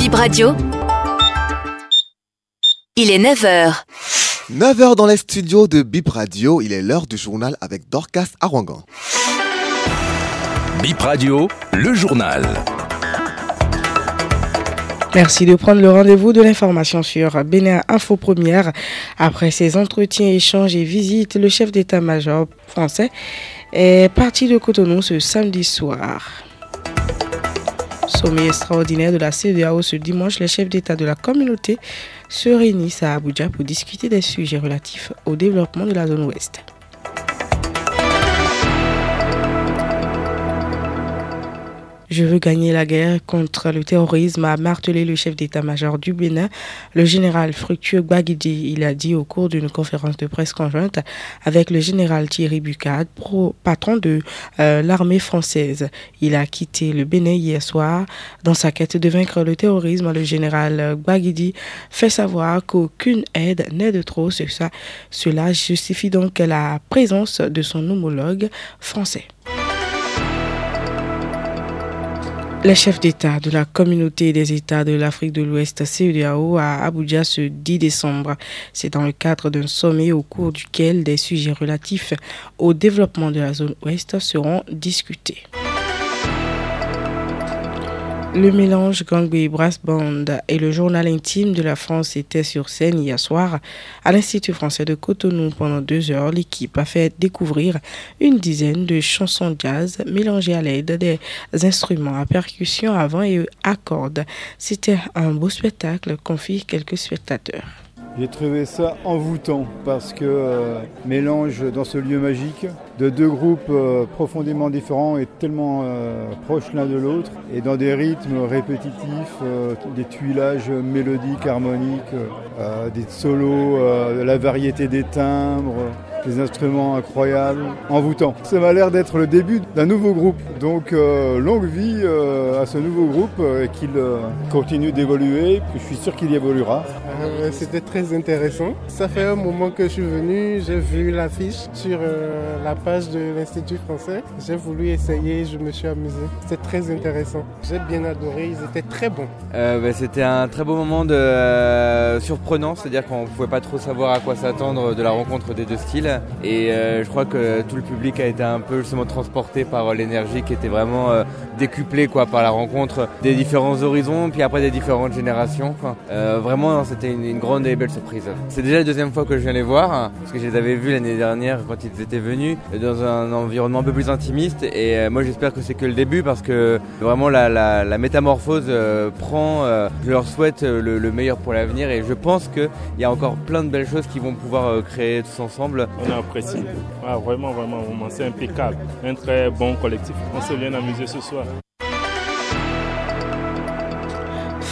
Bip Radio. Il est 9h. 9h dans les studios de Bip Radio, il est l'heure du journal avec Dorcas Arangan. Bip Radio, le journal. Merci de prendre le rendez-vous de l'information sur Bénin Info Première. Après ses entretiens, échanges et visites, le chef d'état-major français est parti de Cotonou ce samedi soir. Sommet extraordinaire de la CEDEAO ce dimanche, les chefs d'État de la communauté se réunissent à Abuja pour discuter des sujets relatifs au développement de la zone ouest. Je veux gagner la guerre contre le terrorisme, a martelé le chef d'état-major du Bénin, le général Fructueux Gbagidi. Il a dit au cours d'une conférence de presse conjointe avec le général Thierry Bucade, patron de euh, l'armée française. Il a quitté le Bénin hier soir. Dans sa quête de vaincre le terrorisme, le général Gbagidi fait savoir qu'aucune aide n'est de trop. Cela justifie donc la présence de son homologue français. Les chefs d'État de la communauté des États de l'Afrique de l'Ouest CEDEAO à Abuja ce 10 décembre. C'est dans le cadre d'un sommet au cours duquel des sujets relatifs au développement de la zone ouest seront discutés. Le mélange Gangway Brass Band et le journal intime de la France étaient sur scène hier soir à l'Institut français de Cotonou pendant deux heures. L'équipe a fait découvrir une dizaine de chansons jazz mélangées à l'aide des instruments à percussion avant et à cordes. C'était un beau spectacle, confie quelques spectateurs. J'ai trouvé ça envoûtant parce que euh, mélange dans ce lieu magique de deux groupes euh, profondément différents et tellement euh, proches l'un de l'autre et dans des rythmes répétitifs, des tuilages mélodiques, harmoniques, des solos, la variété des timbres des instruments incroyables, envoûtants. Ça m'a l'air d'être le début d'un nouveau groupe. Donc euh, longue vie euh, à ce nouveau groupe euh, et qu'il continue d'évoluer. Je suis sûr qu'il y évoluera. C'était très intéressant. Ça fait un moment que je suis venu, j'ai vu l'affiche sur la page de l'Institut français. J'ai voulu essayer, je me suis amusé. C'était très intéressant. J'ai bien adoré, ils étaient très bons. Bah, c'était un très beau moment de surprenant, c'est-à-dire qu'on ne pouvait pas trop savoir à quoi s'attendre de la rencontre des deux styles. Et euh, je crois que tout le public a été un peu justement transporté par euh, l'énergie qui était vraiment euh, décuplée quoi, par la rencontre des différents horizons, puis après des différentes générations. Vraiment, c'était une, grande et belle surprise. C'est déjà la deuxième fois que je viens les voir, hein, parce que je les avais vus l'année dernière quand ils étaient venus, dans un environnement un peu plus intimiste. Et moi, j'espère que c'est que le début, parce que vraiment la, métamorphose prend. je leur souhaite le, le meilleur pour l'avenir, et je pense qu'il y a encore plein de belles choses qui vont pouvoir créer tous ensemble on apprécie. Ah, vraiment, vraiment, c'est impeccable. Un très bon collectif. On s'est bien amusé ce soir.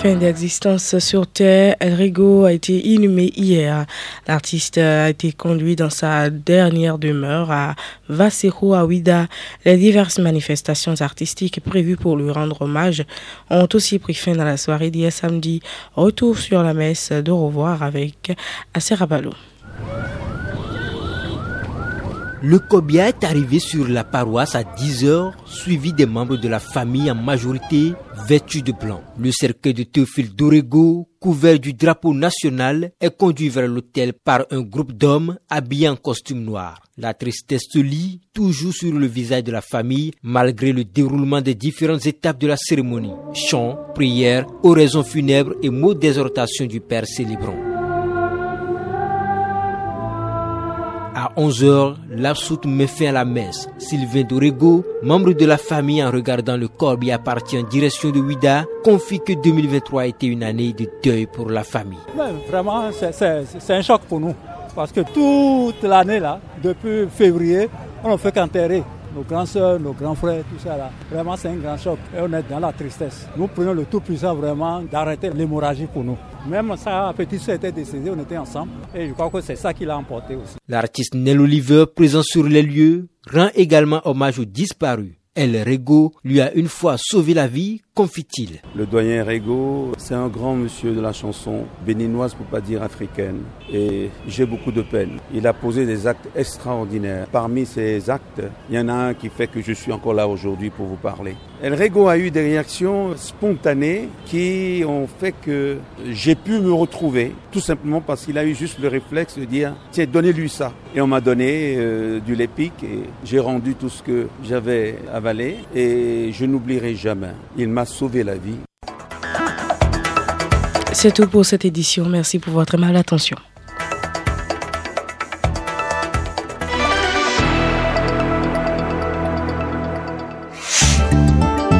Fin d'existence sur Terre, El Rigo a été inhumé hier. L'artiste a été conduit dans sa dernière demeure à Vasero à Ouida. Les diverses manifestations artistiques prévues pour lui rendre hommage ont aussi pris fin dans la soirée d'hier samedi. Retour sur la messe de revoir avec Aserabalo. Le Kobia est arrivé sur la paroisse à 10h, suivi des membres de la famille en majorité vêtus de blanc. Le cercueil de Théophile Dorego, couvert du drapeau national, est conduit vers l'hôtel par un groupe d'hommes habillés en costume noir. La tristesse se lit toujours sur le visage de la famille malgré le déroulement des différentes étapes de la cérémonie. Chants, prières, oraisons funèbres et mots d'exhortation du Père célébrant. 11h, l'absoute met fin à la messe. Sylvain Dorego, membre de la famille en regardant le corps qui appartient en direction de Ouida, confie que 2023 a été une année de deuil pour la famille. vraiment, c'est un choc pour nous. Parce que toute l'année, là, depuis février, on ne fait qu'enterrer nos grands soeurs, nos grands frères, tout ça là. Vraiment, c'est un grand choc et on est dans la tristesse. Nous prenons le tout puissant vraiment d'arrêter l'hémorragie pour nous. Même sa petite soeur était décédée, on était ensemble et je crois que c'est ça qui l'a emporté aussi. L'artiste Nell Oliver, présent sur les lieux, rend également hommage aux disparus. El Rego lui a une fois sauvé la vie Le doyen Rego, c'est un grand monsieur de la chanson béninoise pour pas dire africaine et j'ai beaucoup de peine. Il a posé des actes extraordinaires. Parmi ces actes, il y en a un qui fait que je suis encore là aujourd'hui pour vous parler. El Rego a eu des réactions spontanées qui ont fait que j'ai pu me retrouver, tout simplement parce qu'il a eu juste le réflexe de dire tiens, donnez-lui ça. Et on m'a donné euh, du lépic et j'ai rendu tout ce que j'avais avalé et je n'oublierai jamais. Il m'a sauvé la vie. C'est tout pour cette édition. Merci pour votre aimable attention.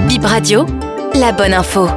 Bip Radio, la bonne info.